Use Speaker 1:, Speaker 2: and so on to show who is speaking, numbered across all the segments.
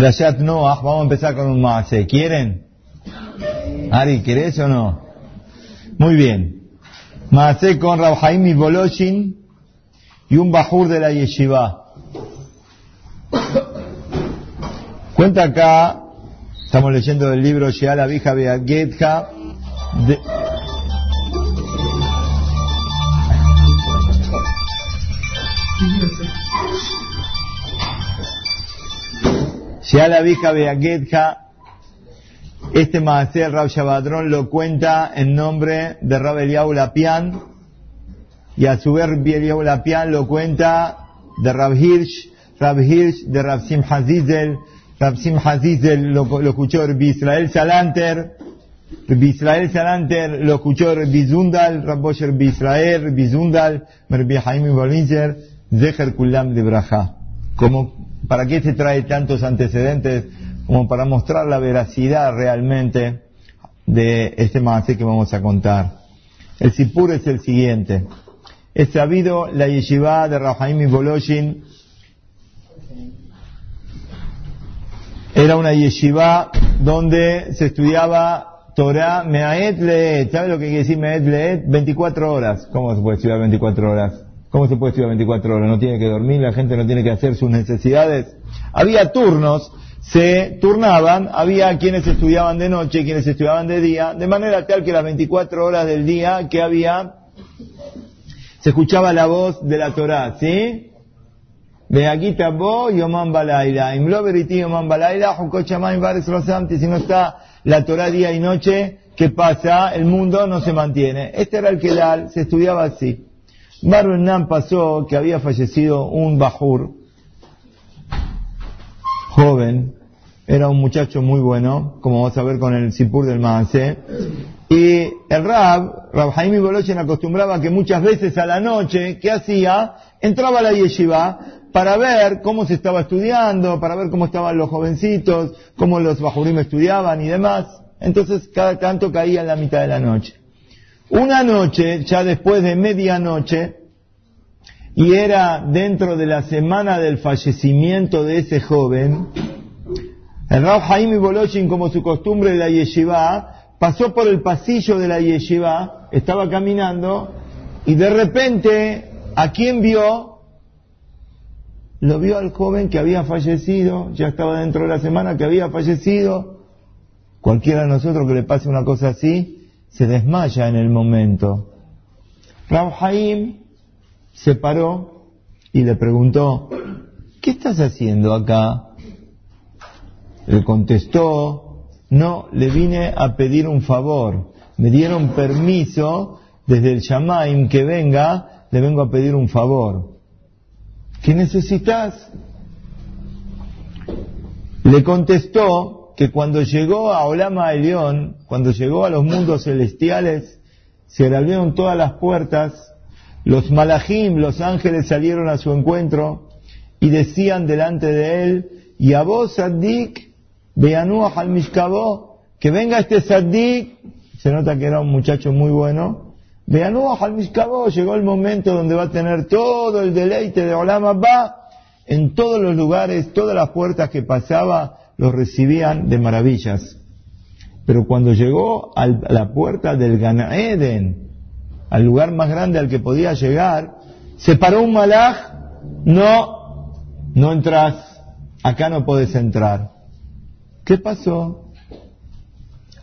Speaker 1: Perashat Noah, vamos a empezar con un maase. ¿Quieren? Ari, ¿querés o no? Muy bien. Maase con Rabhaim y Boloshin y un bajur de la yeshiva. Cuenta acá, estamos leyendo del libro Sheala Vija Beagetja, de, Sheala Vija Beagetja, este Maaser Rab Shabadron lo cuenta en nombre de Rab Eliyahu Lapian, y a su vez Eliyahu Lapian lo cuenta de Rab Hirsch, Rab Hirsch de Rab Simcha Zizel, Rab Simcha Zizel lo, escuchó Rabbi Israel Salanter, Rabbi Israel Salanter lo escuchó Rabbi Zundal, Rab Moshe Rabbi Israel, Rabbi Zundal, Rabbi Haim Zecher Kulam de Braja. Como, ¿Para qué se trae tantos antecedentes? Como para mostrar la veracidad realmente de este maase que vamos a contar. El Sipur es el siguiente. Es sabido la yeshiva de Rahaim y Boloshin era una yeshiva donde se estudiaba Torah Meaet Leet. ¿Sabe lo que quiere decir Meaet Leet? 24 horas. ¿Cómo se puede estudiar 24 horas? ¿Cómo se puede estudiar 24 horas? No tiene que dormir, la gente no tiene que hacer sus necesidades. Había turnos, se turnaban, había quienes estudiaban de noche, quienes estudiaban de día, de manera tal que las 24 horas del día que había, se escuchaba la voz de la Torah, ¿sí? De aquí tabó Yoman Balaila, Imloveriti Yoman Balaila, Jukochamayim Bares Rosamti, si no está la Torah día y noche, ¿qué pasa? El mundo no se mantiene. Este era el Kelal, se estudiaba así. Barbenam pasó que había fallecido un Bajur, joven, era un muchacho muy bueno, como vamos a ver con el Sipur del Maasé, y el Rab, Rab Jaime Bolochen acostumbraba que muchas veces a la noche, ¿qué hacía? Entraba a la yeshiva para ver cómo se estaba estudiando, para ver cómo estaban los jovencitos, cómo los bajurim estudiaban y demás. Entonces cada tanto caía en la mitad de la noche. Una noche, ya después de medianoche, y era dentro de la semana del fallecimiento de ese joven, el Rab Jaime Boloshin, como su costumbre de la yeshiva, pasó por el pasillo de la yeshiva, estaba caminando, y de repente, ¿a quién vio? Lo vio al joven que había fallecido, ya estaba dentro de la semana que había fallecido. Cualquiera de nosotros que le pase una cosa así, se desmaya en el momento. Rab Haim se paró y le preguntó, ¿qué estás haciendo acá? Le contestó, no, le vine a pedir un favor. Me dieron permiso desde el Shamaim que venga, le vengo a pedir un favor. ¿Qué necesitas? Le contestó que cuando llegó a Olama León, cuando llegó a los mundos celestiales, se le abrieron todas las puertas, los malajim, los ángeles salieron a su encuentro y decían delante de él, y a vos, Saddik, al Mishkabó, que venga este Saddik, se nota que era un muchacho muy bueno, Beanuah al Mishkabó, llegó el momento donde va a tener todo el deleite de Olama Ba, en todos los lugares, todas las puertas que pasaba, los recibían de maravillas. Pero cuando llegó a la puerta del Ganaeden, al lugar más grande al que podía llegar, se paró un malaj, no, no entras, acá no puedes entrar. ¿Qué pasó?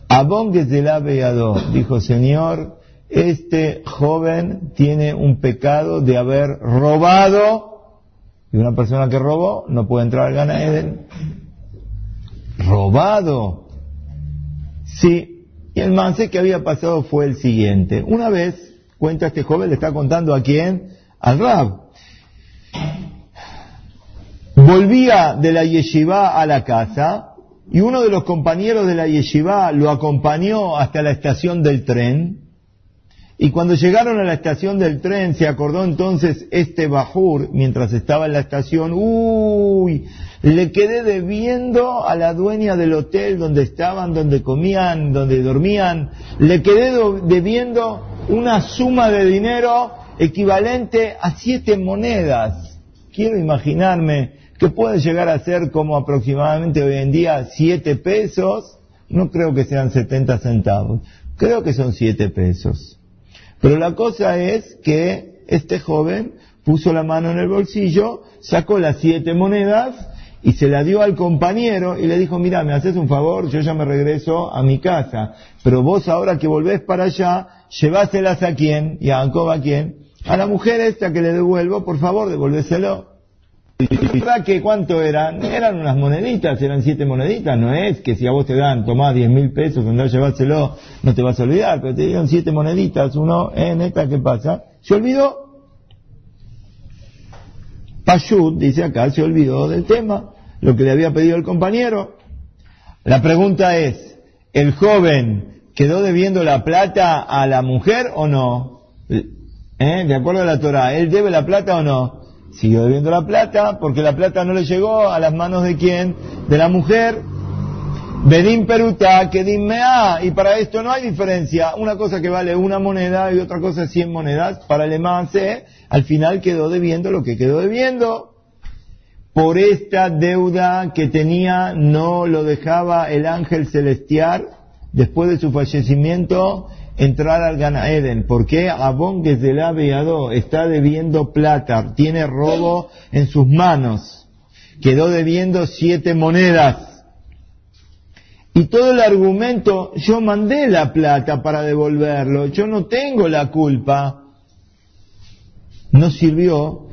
Speaker 1: Abón Beado dijo, Señor, este joven tiene un pecado de haber robado, y una persona que robó no puede entrar al Gana Eden. Robado. Sí, y el manse que había pasado fue el siguiente. Una vez, cuenta este joven, le está contando a quién, al Rab. Volvía de la yeshiva a la casa y uno de los compañeros de la yeshiva lo acompañó hasta la estación del tren. Y cuando llegaron a la estación del tren, se acordó entonces este Bajur, mientras estaba en la estación, uy, le quedé debiendo a la dueña del hotel donde estaban, donde comían, donde dormían, le quedé debiendo una suma de dinero equivalente a siete monedas. Quiero imaginarme que puede llegar a ser como aproximadamente hoy en día 7 pesos, no creo que sean 70 centavos, creo que son 7 pesos. Pero la cosa es que este joven puso la mano en el bolsillo, sacó las 7 monedas y se la dio al compañero y le dijo, mira, me haces un favor, yo ya me regreso a mi casa, pero vos ahora que volvés para allá, lleváselas a quién, y a Jacob a quién, a la mujer esta que le devuelvo, por favor, devuélveselo. ¿Verdad cuánto eran? Eran unas moneditas, eran siete moneditas, no es que si a vos te dan, tomás diez mil pesos, andá llevárselo, no te vas a olvidar, pero te dieron siete moneditas, uno, en esta, ¿qué pasa? Se olvidó. Pashut, dice acá, se olvidó del tema, lo que le había pedido el compañero. La pregunta es, ¿el joven quedó debiendo la plata a la mujer o no? ¿Eh? De acuerdo a la Torah, ¿él debe la plata o no? Siguió debiendo la plata porque la plata no le llegó a las manos de quién? De la mujer. Bedim peruta, que mea. Y para esto no hay diferencia. Una cosa que vale una moneda y otra cosa cien monedas. Para el emance, al final quedó debiendo lo que quedó debiendo. Por esta deuda que tenía no lo dejaba el ángel celestial después de su fallecimiento entrar al Gana Eden. porque Abón la Beado está debiendo plata, tiene robo en sus manos, quedó debiendo siete monedas. Y todo el argumento, yo mandé la plata para devolverlo, yo no tengo la culpa, no sirvió.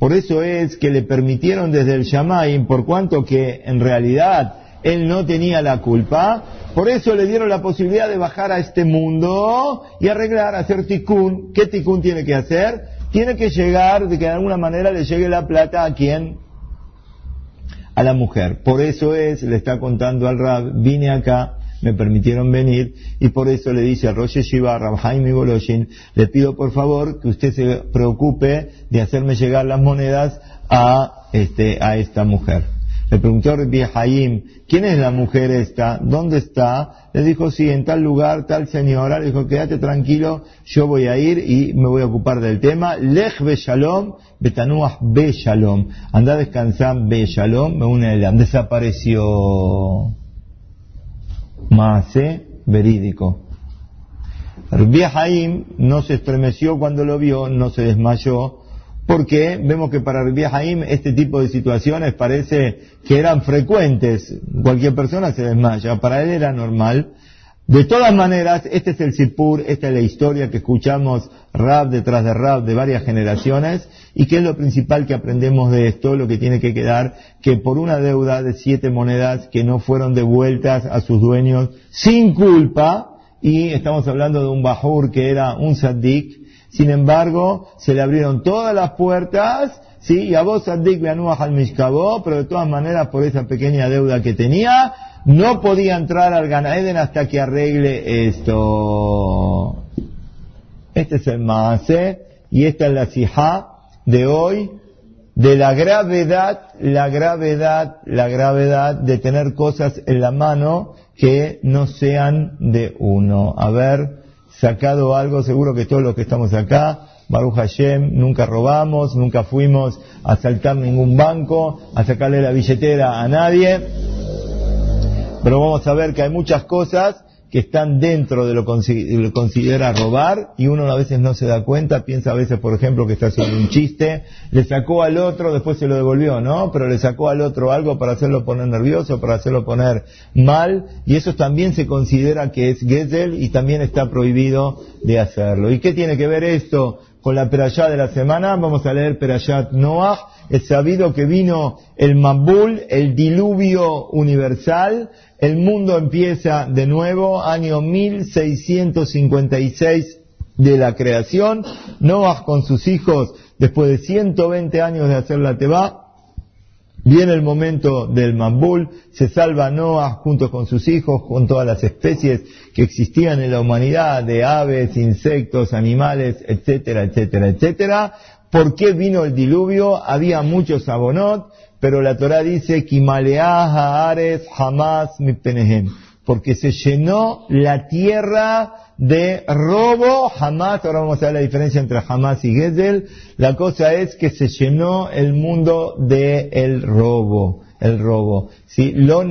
Speaker 1: Por eso es que le permitieron desde el Shamaim, por cuanto que en realidad él no tenía la culpa, por eso le dieron la posibilidad de bajar a este mundo y arreglar, hacer ticún. ¿Qué ticún tiene que hacer? Tiene que llegar, de que de alguna manera le llegue la plata a quién? A la mujer. Por eso es, le está contando al Rab, vine acá, me permitieron venir, y por eso le dice a Rosh Shiva, Rab Jaime Goloshin, le pido por favor que usted se preocupe de hacerme llegar las monedas a, este, a esta mujer. Le preguntó a Rabbi ¿quién es la mujer esta? ¿Dónde está? Le dijo, sí, en tal lugar, tal señora. Le dijo, quédate tranquilo, yo voy a ir y me voy a ocupar del tema. Lech be shalom, betanuach be shalom. Anda a descansar be shalom, me une Desapareció. Maase verídico. Rabbi Haim no se estremeció cuando lo vio, no se desmayó, porque vemos que para Rabbi Haim este tipo de situaciones parece que eran frecuentes. Cualquier persona se desmaya, para él era normal. De todas maneras, este es el Sipur, esta es la historia que escuchamos rap detrás de rap de varias generaciones y que es lo principal que aprendemos de esto, lo que tiene que quedar, que por una deuda de siete monedas que no fueron devueltas a sus dueños sin culpa, y estamos hablando de un Bajur que era un Saddik, sin embargo, se le abrieron todas las puertas, sí, y a vos Sadik al Mishkabó, pero de todas maneras por esa pequeña deuda que tenía, no podía entrar al Ganaeden hasta que arregle esto. Este es el Maase, y esta es la Sijá de hoy, de la gravedad, la gravedad, la gravedad de tener cosas en la mano que no sean de uno. A ver, sacado algo, seguro que todos los que estamos acá, Baruch Hashem, nunca robamos, nunca fuimos a saltar ningún banco, a sacarle la billetera a nadie, pero vamos a ver que hay muchas cosas que están dentro de lo que considera robar y uno a veces no se da cuenta, piensa a veces, por ejemplo, que está haciendo un chiste, le sacó al otro, después se lo devolvió, ¿no? Pero le sacó al otro algo para hacerlo poner nervioso, para hacerlo poner mal, y eso también se considera que es Gesel y también está prohibido de hacerlo. ¿Y qué tiene que ver esto con la perayá de la semana? Vamos a leer perayat Noah, es sabido que vino el Mambul, el diluvio universal, el mundo empieza de nuevo, año 1656 de la creación, Noah con sus hijos, después de 120 años de hacer la Teba, Viene el momento del Mambul, se salva Noah junto con sus hijos, con todas las especies que existían en la humanidad, de aves, insectos, animales, etcétera, etcétera, etcétera. ¿Por qué vino el diluvio? Había muchos abonot, pero la Torah dice, Kimaleah Haares Hamas porque se llenó la tierra de robo, jamás, ahora vamos a ver la diferencia entre jamás y Gezel, la cosa es que se llenó el mundo de el robo, el robo. Si lo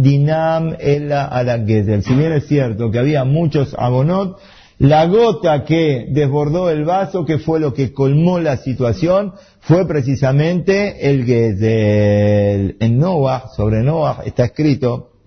Speaker 1: dinam ela a la Gezel. Si bien es cierto que había muchos abonot, la gota que desbordó el vaso, que fue lo que colmó la situación, fue precisamente el Gezel. En Noah, sobre Noah, está escrito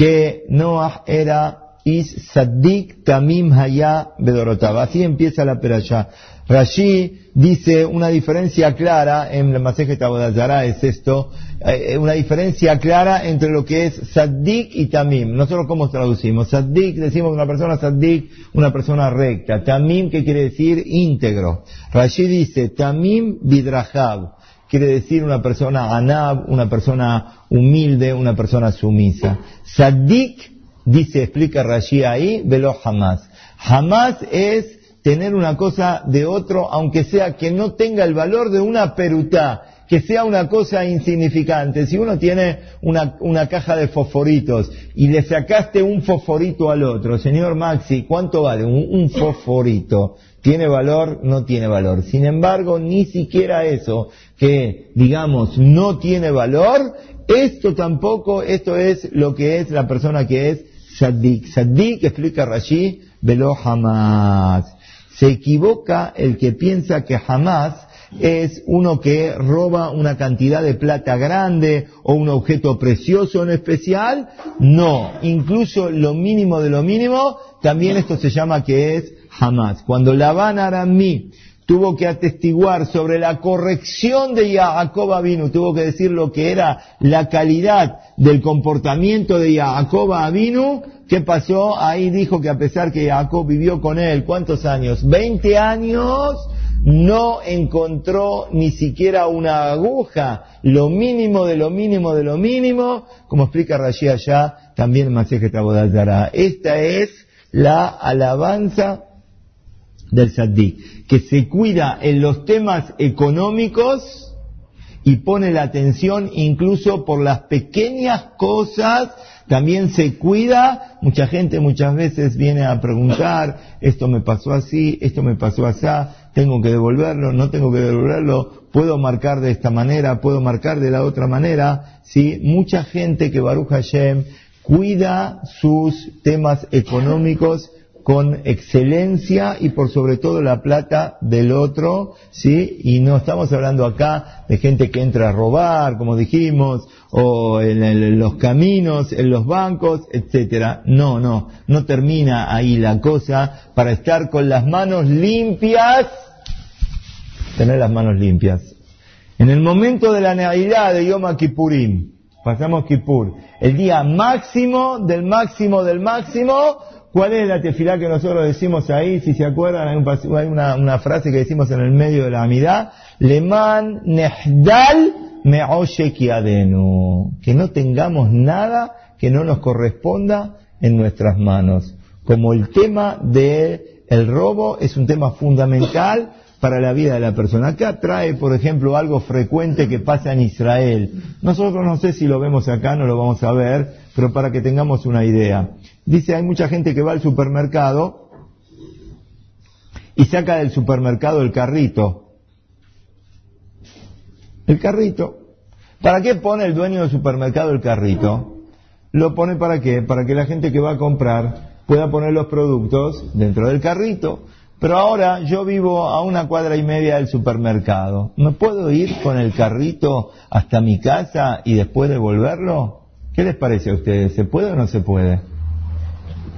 Speaker 1: que Noah era Is Saddik Tamim Haya Bedorotav. Así empieza la perashá. Rashi dice una diferencia clara en la Maseje Tabodazara es esto, eh, una diferencia clara entre lo que es Saddik y Tamim. Nosotros cómo traducimos? Saddik, decimos una persona Saddik, una persona recta. Tamim, ¿qué quiere decir? Íntegro. Rashi dice Tamim Bidrahab. Quiere decir una persona anab, una persona humilde, una persona sumisa. Saddik dice, explica Rashi ahí, velo jamás. Jamás es tener una cosa de otro, aunque sea que no tenga el valor de una perutá, que sea una cosa insignificante. Si uno tiene una, una, caja de fosforitos y le sacaste un fosforito al otro, señor Maxi, ¿cuánto vale un, un fosforito? ¿Tiene valor? No tiene valor. Sin embargo, ni siquiera eso, que digamos no tiene valor, esto tampoco, esto es lo que es la persona que es Saddik. Saddik, explica Rashi, velo jamás. Se equivoca el que piensa que jamás es uno que roba una cantidad de plata grande o un objeto precioso en especial. No, incluso lo mínimo de lo mínimo, también esto se llama que es jamás. Cuando Labán Aramí tuvo que atestiguar sobre la corrección de Jacob Avinu, tuvo que decir lo que era la calidad del comportamiento de Jacob Avinu, ¿qué pasó? Ahí dijo que a pesar que Jacob vivió con él, ¿cuántos años? 20 años, no encontró ni siquiera una aguja, lo mínimo de lo mínimo de lo mínimo, como explica Rashi allá, también Masejet Esta es la alabanza del Saddik, que se cuida en los temas económicos y pone la atención incluso por las pequeñas cosas, también se cuida, mucha gente muchas veces viene a preguntar, esto me pasó así, esto me pasó así, tengo que devolverlo, no tengo que devolverlo, puedo marcar de esta manera, puedo marcar de la otra manera, ¿sí? Mucha gente que Baruch Hashem cuida sus temas económicos con excelencia y por sobre todo la plata del otro, ¿sí? Y no estamos hablando acá de gente que entra a robar, como dijimos, o en, los caminos, en los bancos, etcétera. No, no, no termina ahí la cosa para estar con las manos limpias, tener las manos limpias. En el momento de la Navidad de Yom Kippurim, pasamos Kippur, el día máximo del máximo del máximo, ¿Cuál es la tefilá que nosotros decimos ahí? Si se acuerdan, hay, una, frase que decimos en el medio de la amidad. Leman nehdal adenu. Que no tengamos nada que no nos corresponda en nuestras manos. Como el tema del el robo es un tema fundamental para la vida de la persona. Acá trae, por ejemplo, algo frecuente que pasa en Israel. Nosotros no sé si lo vemos acá, no lo vamos a ver, pero para que tengamos una idea. Dice, hay mucha gente que va al supermercado y saca del supermercado el carrito. El carrito. ¿Para qué pone el dueño del supermercado el carrito? Lo pone para qué? Para que la gente que va a comprar pueda poner los productos dentro del carrito. Pero ahora yo vivo a una cuadra y media del supermercado. ¿Me puedo ir con el carrito hasta mi casa y después devolverlo? ¿Qué les parece a ustedes? ¿Se puede o no se puede?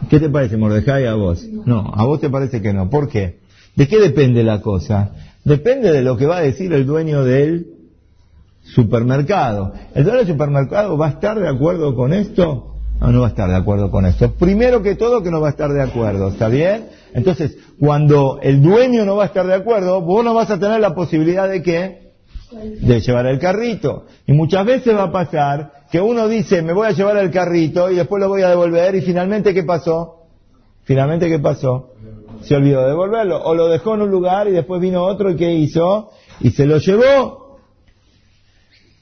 Speaker 1: ¿Qué te parece, Mordejai, a vos? No, a vos te parece que no. ¿Por qué? ¿De qué depende la cosa? Depende de lo que va a decir el dueño del supermercado. ¿El dueño del supermercado va a estar de acuerdo con esto? No, no va a estar de acuerdo con esto. Primero que todo que no va a estar de acuerdo, ¿está bien? Entonces, cuando el dueño no va a estar de acuerdo, vos no vas a tener la posibilidad de qué? De llevar el carrito. Y muchas veces va a pasar que uno dice, me voy a llevar el carrito y después lo voy a devolver y finalmente ¿qué pasó? Finalmente ¿qué pasó? Se olvidó de devolverlo. O lo dejó en un lugar y después vino otro y ¿qué hizo? Y se lo llevó.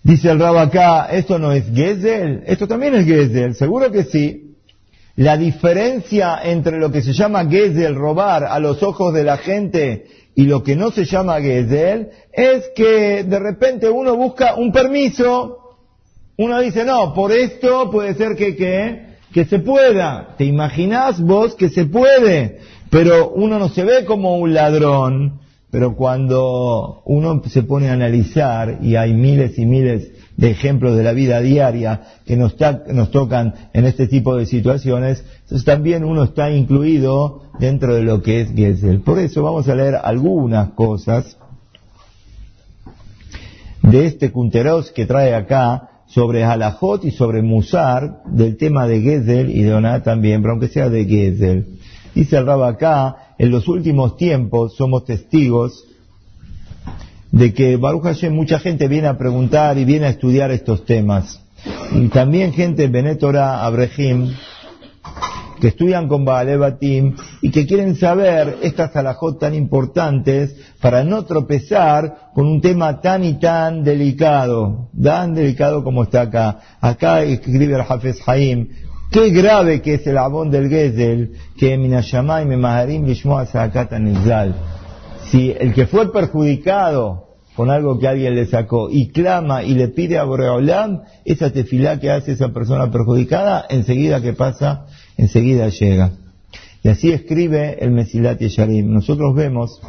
Speaker 1: Dice el Rab acá, ¿esto no es Gezel? Esto también es Gezel, seguro que sí. La diferencia entre lo que se llama Gezel, robar a los ojos de la gente, y lo que no se llama Gezel, es que de repente uno busca un permiso, uno dice, no, por esto puede ser que, que, que se pueda. ¿Te imaginás vos que se puede? Pero uno no se ve como un ladrón, pero cuando uno se pone a analizar, y hay miles y miles de ejemplos de la vida diaria que nos, nos tocan en este tipo de situaciones, entonces también uno está incluido dentro de lo que es Gesell. Por eso vamos a leer algunas cosas de este Kunteros que trae acá sobre Halajot y sobre Musar, del tema de Gesell y de Oná también, pero aunque sea de Gesell. Dice el Rab acá, en los últimos tiempos somos testigos de que Baruch Hashem mucha gente viene a preguntar y viene a estudiar estos temas. Y también gente Benetora Abrehim, que estudian con Baalebatim y que quieren saber estas alajot tan importantes para no tropezar con un tema tan y tan delicado, tan delicado como está acá. Acá escribe el Hafez Haim, qué grave que es el abón del Gezel, que Minashamay me maharim lishmoa nizal si el que fue perjudicado con algo que alguien le sacó y clama y le pide a Boreolam, esa tefilá que hace esa persona perjudicada, enseguida que pasa, enseguida llega. Y así escribe el Mesilat Yesharim. Nosotros vemos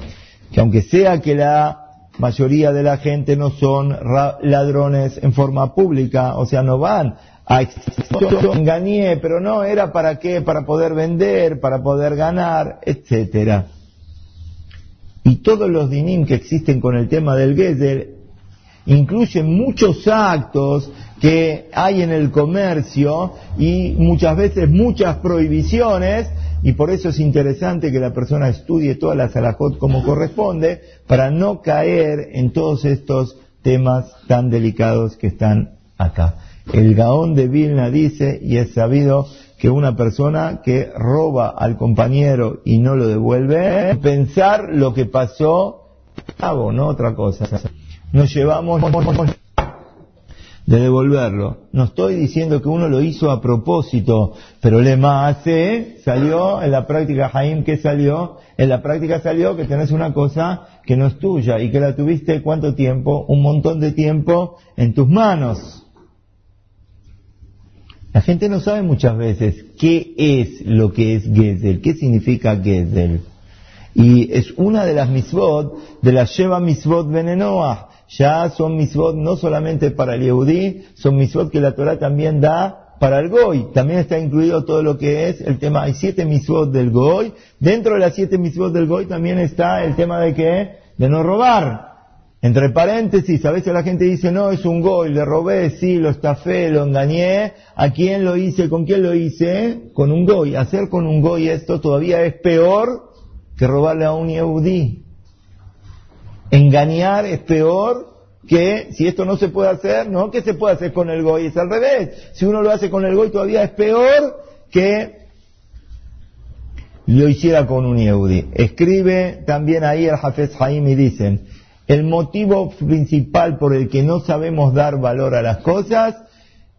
Speaker 1: que aunque sea que la mayoría de la gente no son ladrones en forma pública, o sea, no van a engañé, pero no, era para qué, para poder vender, para poder ganar, etcétera y todos los dinim que existen con el tema del Gezer incluyen muchos actos que hay en el comercio y muchas veces muchas prohibiciones y por eso es interesante que la persona estudie todas las alajot como corresponde para no caer en todos estos temas tan delicados que están acá. El Gaón de Vilna dice, y es sabido, que una persona que roba al compañero y no lo devuelve, pensar lo que pasó, hago, no otra cosa. Nos llevamos de devolverlo. No estoy diciendo que uno lo hizo a propósito, pero le hace, salió en la práctica, Jaim, ¿qué salió? En la práctica salió que tenés una cosa que no es tuya y que la tuviste cuánto tiempo, un montón de tiempo en tus manos. La gente no sabe muchas veces qué es lo que es Gezel, qué significa Gezel. Y es una de las misvot, de las Sheva misvot venenoah. Ya son misvot no solamente para el Yehudí, son misvot que la Torah también da para el Goy. También está incluido todo lo que es el tema, hay siete misvot del Goy. Dentro de las siete misvot del Goy también está el tema de que, de no robar. Entre paréntesis, a veces la gente dice, no, es un gol, le robé, sí, lo estafé, lo engañé. ¿A quién lo hice? ¿Con quién lo hice? Con un goy. Hacer con un goy esto todavía es peor que robarle a un yehudí. Engañar es peor que si esto no se puede hacer, no que se puede hacer con el goy, es al revés. Si uno lo hace con el goy todavía es peor que lo hiciera con un yehudí. Escribe también ahí el Hafez Haim y dicen, el motivo principal por el que no sabemos dar valor a las cosas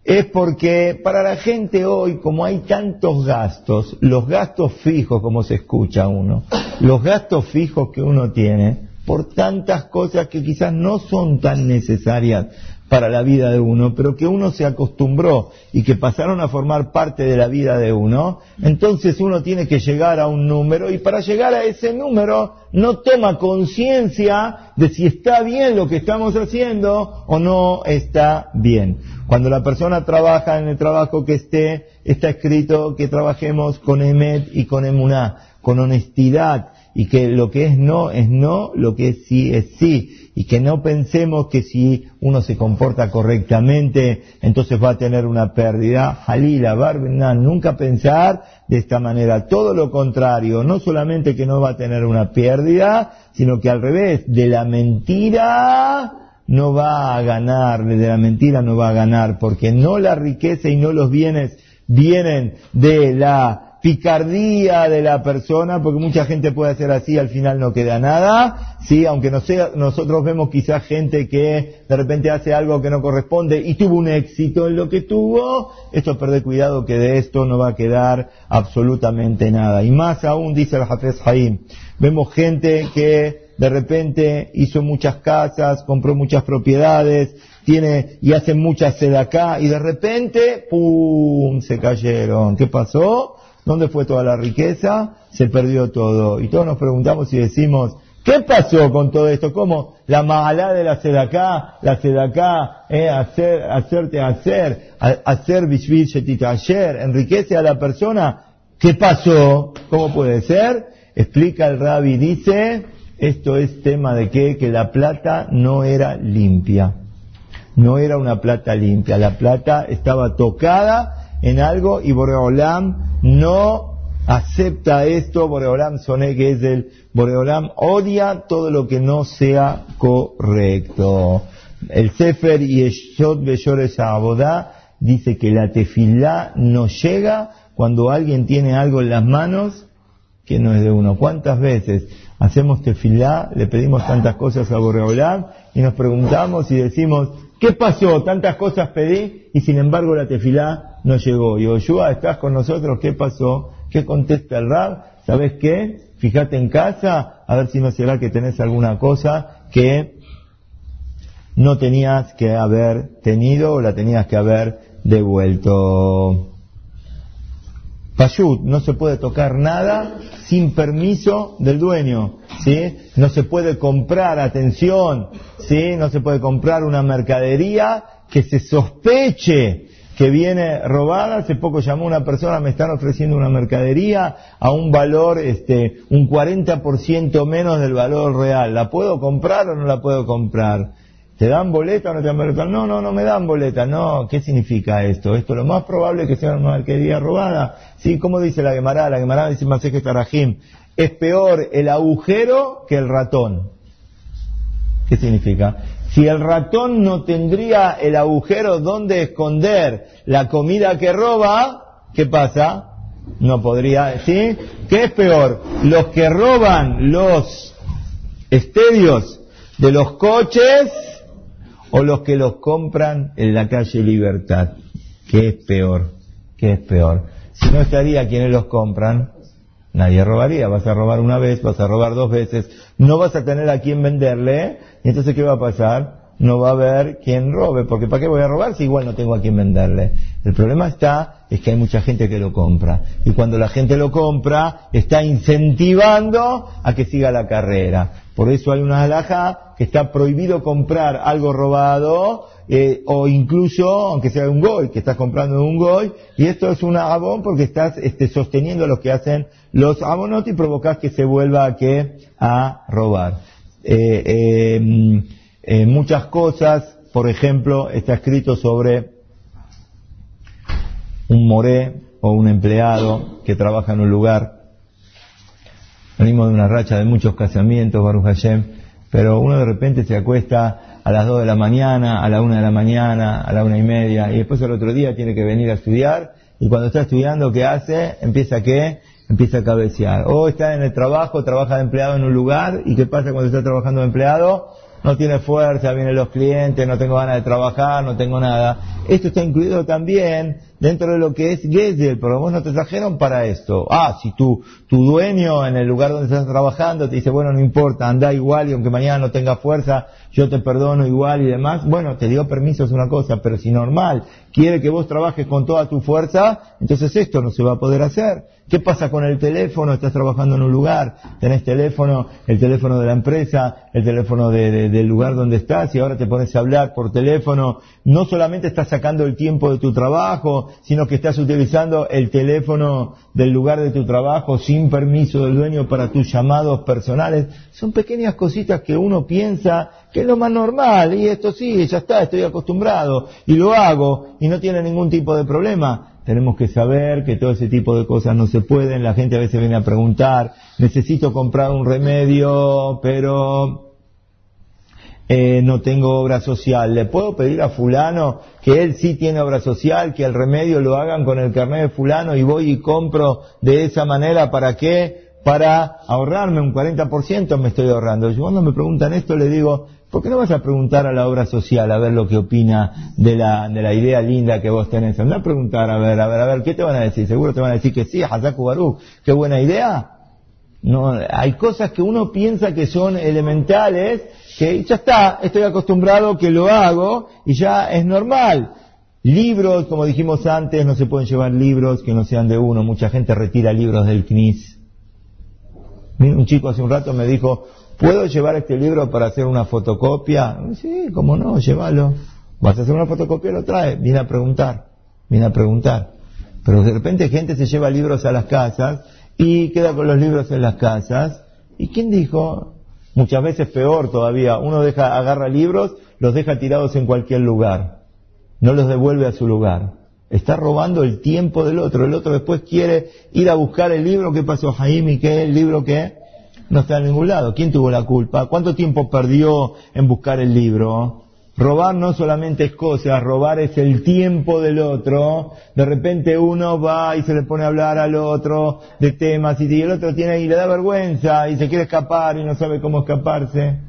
Speaker 1: es porque para la gente hoy, como hay tantos gastos, los gastos fijos, como se escucha uno, los gastos fijos que uno tiene, por tantas cosas que quizás no son tan necesarias para la vida de uno, pero que uno se acostumbró y que pasaron a formar parte de la vida de uno, entonces uno tiene que llegar a un número y para llegar a ese número no toma conciencia de si está bien lo que estamos haciendo o no está bien. Cuando la persona trabaja en el trabajo que esté, está escrito que trabajemos con Emet y con Emuná, con honestidad, y que lo que es no es no, lo que es sí es sí, y que no pensemos que si uno se comporta correctamente, entonces va a tener una pérdida. Jalila, Barbina, nunca pensar de esta manera, todo lo contrario, no solamente que no va a tener una pérdida, sino que al revés, de la mentira no va a ganar, de la mentira no va a ganar, porque no la riqueza y no los bienes vienen de la picardía de la persona, porque mucha gente puede hacer así, al final no queda nada, sí, aunque no sea, nosotros vemos quizás gente que de repente hace algo que no corresponde y tuvo un éxito en lo que tuvo, esto perder cuidado que de esto no va a quedar absolutamente nada. Y más aún, dice el Hafez Haim, vemos gente que de repente hizo muchas casas, compró muchas propiedades, tiene y hace muchas acá y de repente, ¡pum! se cayeron. ¿Qué pasó? ¿Dónde fue toda la riqueza? Se perdió todo. Y todos nos preguntamos y decimos, ¿qué pasó con todo esto? ¿Cómo la mala de la sedacá, la sedacá, eh, hacer, hacerte hacer, hacer bishvil ayer, enriquece a la persona? ¿Qué pasó? ¿Cómo puede ser? Explica el rabbi, dice, esto es tema de qué? Que la plata no era limpia. No era una plata limpia. La plata estaba tocada en algo y Boreolam no acepta esto, Boreolam Soné, que es el Boreolam, odia todo lo que no sea correcto. El Sefer Yeshot Beshores Abodá dice que la tefilá no llega cuando alguien tiene algo en las manos que no es de uno. ¿Cuántas veces hacemos tefilá, le pedimos tantas cosas a Boreolam y nos preguntamos y decimos, ¿qué pasó? Tantas cosas pedí y sin embargo la tefilá no llegó. Y Yoshua, ¿estás con nosotros? ¿Qué pasó? ¿Qué contesta el Rab? ¿Sabes qué? Fíjate en casa, a ver si no será que tenés alguna cosa que no tenías que haber tenido o la tenías que haber devuelto. No se puede tocar nada sin permiso del dueño, ¿sí? No se puede comprar, atención, ¿sí? No se puede comprar una mercadería que se sospeche que viene robada. Hace poco llamó una persona, me están ofreciendo una mercadería a un valor, este, un 40% menos del valor real. ¿La puedo comprar o no la puedo comprar? ¿Te dan boleta o no te dan boleta? No, no, no me dan boleta. No, ¿qué significa esto? Esto lo más probable es que sea una mercadería robada. Sí, ¿cómo dice la Gemara? La Gemara dice más que Tarajim. Es peor el agujero que el ratón. ¿Qué significa? Si el ratón no tendría el agujero donde esconder la comida que roba, ¿qué pasa? No podría, ¿sí? ¿Qué es peor? Los que roban los estedios de los coches o los que los compran en la calle Libertad. ¿Qué es peor? ¿Qué es peor? Si no estaría quienes los compran, nadie robaría. Vas a robar una vez, vas a robar dos veces, no vas a tener a quien venderle, y entonces ¿qué va a pasar? No va a haber quien robe, porque ¿para qué voy a robar si igual no tengo a quien venderle? El problema está, es que hay mucha gente que lo compra. Y cuando la gente lo compra, está incentivando a que siga la carrera. Por eso hay una alhaja que está prohibido comprar algo robado, eh, o incluso, aunque sea un goy, que estás comprando un goy, y esto es un abón porque estás este, sosteniendo lo que hacen los abonot y provocas que se vuelva a, que, a robar. Eh, em, eh, muchas cosas, por ejemplo, está escrito sobre un moré o un empleado que trabaja en un lugar. Venimos de una racha de muchos casamientos, Baruch Hashem, pero uno de repente se acuesta a las dos de la mañana, a la una de la mañana, a la una y media, y después el otro día tiene que venir a estudiar, y cuando está estudiando, ¿qué hace? Empieza qué? Empieza a cabecear. O está en el trabajo, trabaja de empleado en un lugar, y ¿qué pasa cuando está trabajando de empleado? no tiene fuerza, vienen los clientes, no tengo ganas de trabajar, no tengo nada. Esto está incluido también dentro de lo que es Gesel, pero vos no te trajeron para esto. Ah, si tu, tu dueño en el lugar donde estás trabajando te dice, bueno, no importa, anda igual y aunque mañana no tenga fuerza, yo te perdono igual y demás, bueno, te dio permiso es una cosa, pero si normal quiere que vos trabajes con toda tu fuerza, entonces esto no se va a poder hacer. ¿Qué pasa con el teléfono? Estás trabajando en un lugar, tenés teléfono, el teléfono de la empresa, el teléfono del lugar donde estás y ahora te pones a hablar por teléfono. No solamente estás sacando el tiempo de tu trabajo, sino que estás utilizando el teléfono del lugar de tu trabajo sin permiso del dueño para tus llamados personales. Son pequeñas cositas que uno piensa que es lo más normal y esto sí, ya está, estoy acostumbrado y lo hago y no tiene ningún tipo de problema tenemos que saber que todo ese tipo de cosas no se pueden. La gente a veces viene a preguntar, necesito comprar un remedio, pero eh, no tengo obra social. ¿Le puedo pedir a fulano que él sí tiene obra social, que el remedio lo hagan con el carnet de fulano y voy y compro de esa manera para qué? Para ahorrarme un 40% me estoy ahorrando. Yo cuando me preguntan esto le digo, ¿por qué no vas a preguntar a la obra social a ver lo que opina de la, de la idea linda que vos tenés? A preguntar, a ver, a ver, a ver, ¿qué te van a decir? Seguro te van a decir que sí, Hazaku Baruch, qué buena idea. No, hay cosas que uno piensa que son elementales, que ya está, estoy acostumbrado que lo hago y ya es normal. Libros, como dijimos antes, no se pueden llevar libros que no sean de uno. Mucha gente retira libros del CNIS. Un chico hace un rato me dijo, ¿puedo llevar este libro para hacer una fotocopia? Sí, cómo no, llévalo. ¿Vas a hacer una fotocopia? Lo trae. Viene a preguntar. Viene a preguntar. Pero de repente gente se lleva libros a las casas y queda con los libros en las casas. ¿Y quién dijo? Muchas veces peor todavía. Uno deja, agarra libros, los deja tirados en cualquier lugar. No los devuelve a su lugar. Está robando el tiempo del otro. El otro después quiere ir a buscar el libro. ¿Qué pasó, Jaime? ¿Qué es el libro que no está en ningún lado? ¿Quién tuvo la culpa? ¿Cuánto tiempo perdió en buscar el libro? Robar no solamente es cosas, robar es el tiempo del otro. De repente uno va y se le pone a hablar al otro de temas y el otro tiene y le da vergüenza y se quiere escapar y no sabe cómo escaparse.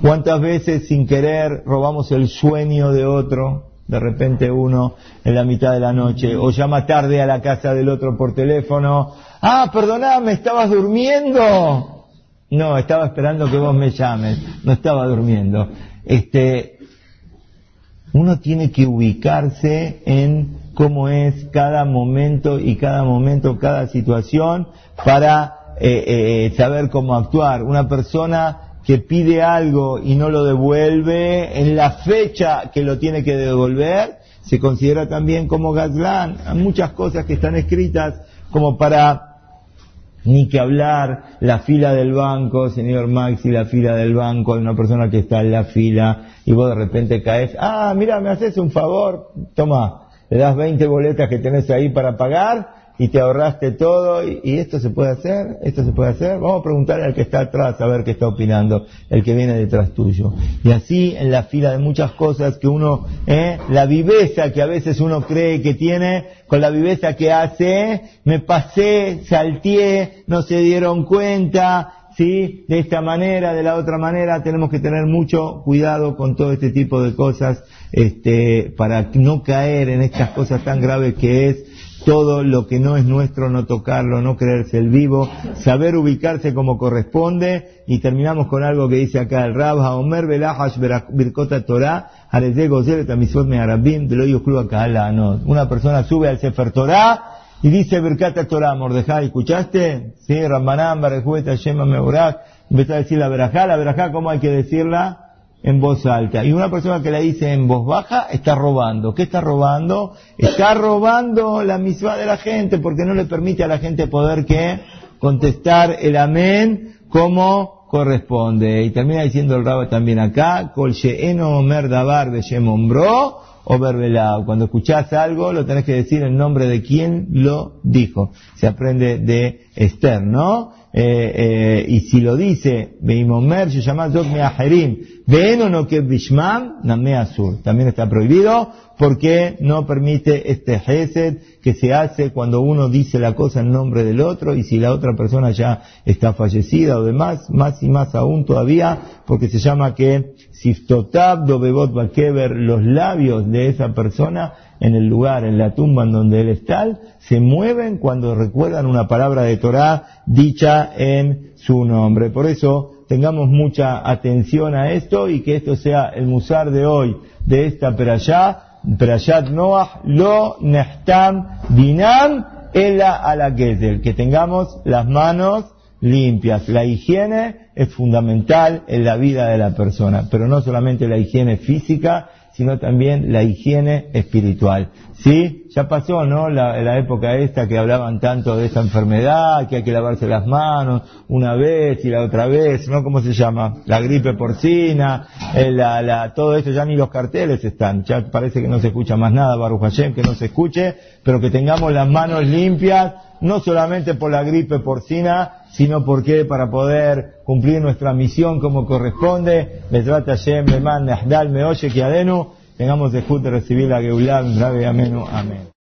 Speaker 1: ¿Cuántas veces sin querer robamos el sueño de otro? De repente uno en la mitad de la noche o llama tarde a la casa del otro por teléfono. Ah, perdoname, estabas durmiendo. No, estaba esperando que vos me llames, no estaba durmiendo. Este, uno tiene que ubicarse en cómo es cada momento y cada momento, cada situación para eh, eh, saber cómo actuar. Una persona que pide algo y no lo devuelve en la fecha que lo tiene que devolver, se considera también como Gazlán. Hay muchas cosas que están escritas como para ni que hablar la fila del banco, señor Maxi, la fila del banco, hay una persona que está en la fila y vos de repente caes, ah, mira, me haces un favor, toma, le das 20 boletas que tenés ahí para pagar y te ahorraste todo y, esto se puede hacer, esto se puede hacer. Vamos a preguntarle al que está atrás a ver qué está opinando, el que viene detrás tuyo. Y así en la fila de muchas cosas que uno, eh, la viveza que a veces uno cree que tiene, con la viveza que hace, me pasé, salteé, no se dieron cuenta, ¿sí? De esta manera, de la otra manera, tenemos que tener mucho cuidado con todo este tipo de cosas, este, para no caer en estas cosas tan graves que es todo lo que no es nuestro, no tocarlo, no creerse el vivo, saber ubicarse como corresponde, y terminamos con algo que dice acá el Rab, Omer Belahash Birkota Torah, Una persona sube al Sefer Torah y dice Birkata Torah, Mordejai, ¿escuchaste? Sí, Rambanam, Barejueta, Shema Meurak, empezó a decir la verajá, la verajá, ¿cómo hay que decirla? En voz alta. Y una persona que la dice en voz baja está robando. ¿Qué está robando? Está robando la misma de la gente porque no le permite a la gente poder que contestar el amén como corresponde. Y termina diciendo el rabo también acá, Kol omer davar o verbelao. Cuando escuchás algo, lo tenés que decir en nombre de quien lo dijo. Se aprende de Esther, ¿no? Eh, eh, y si lo dice, Beimomer, se llama Zot También está prohibido porque no permite este Hesed que se hace cuando uno dice la cosa en nombre del otro y si la otra persona ya está fallecida o demás, más y más aún todavía, porque se llama que Siftotab Dobebot Bakeber, los labios de esa persona en el lugar, en la tumba en donde él está, se mueven cuando recuerdan una palabra de Torah dicha en su nombre. Por eso tengamos mucha atención a esto y que esto sea el musar de hoy de esta perashá, perashat Noah, lo nehtam dinam ela ala que tengamos las manos limpias. La higiene es fundamental en la vida de la persona, pero no solamente la higiene física, sino también la higiene espiritual. ¿Sí? Ya pasó, ¿no? La, época esta que hablaban tanto de esa enfermedad, que hay que lavarse las manos una vez y la otra vez, ¿no? ¿Cómo se llama? La gripe porcina, eh, la, la, todo esto ya ni los carteles están, ya parece que no se escucha más nada, Baruch Hashem, que no se escuche, pero que tengamos las manos limpias, no solamente por la gripe porcina, sino porque para poder cumplir nuestra misión como corresponde. Bezrat Hashem, Leman, Nehdal, Meoye, Kiadenu, tengamos el de recibir la Geulah, Amén.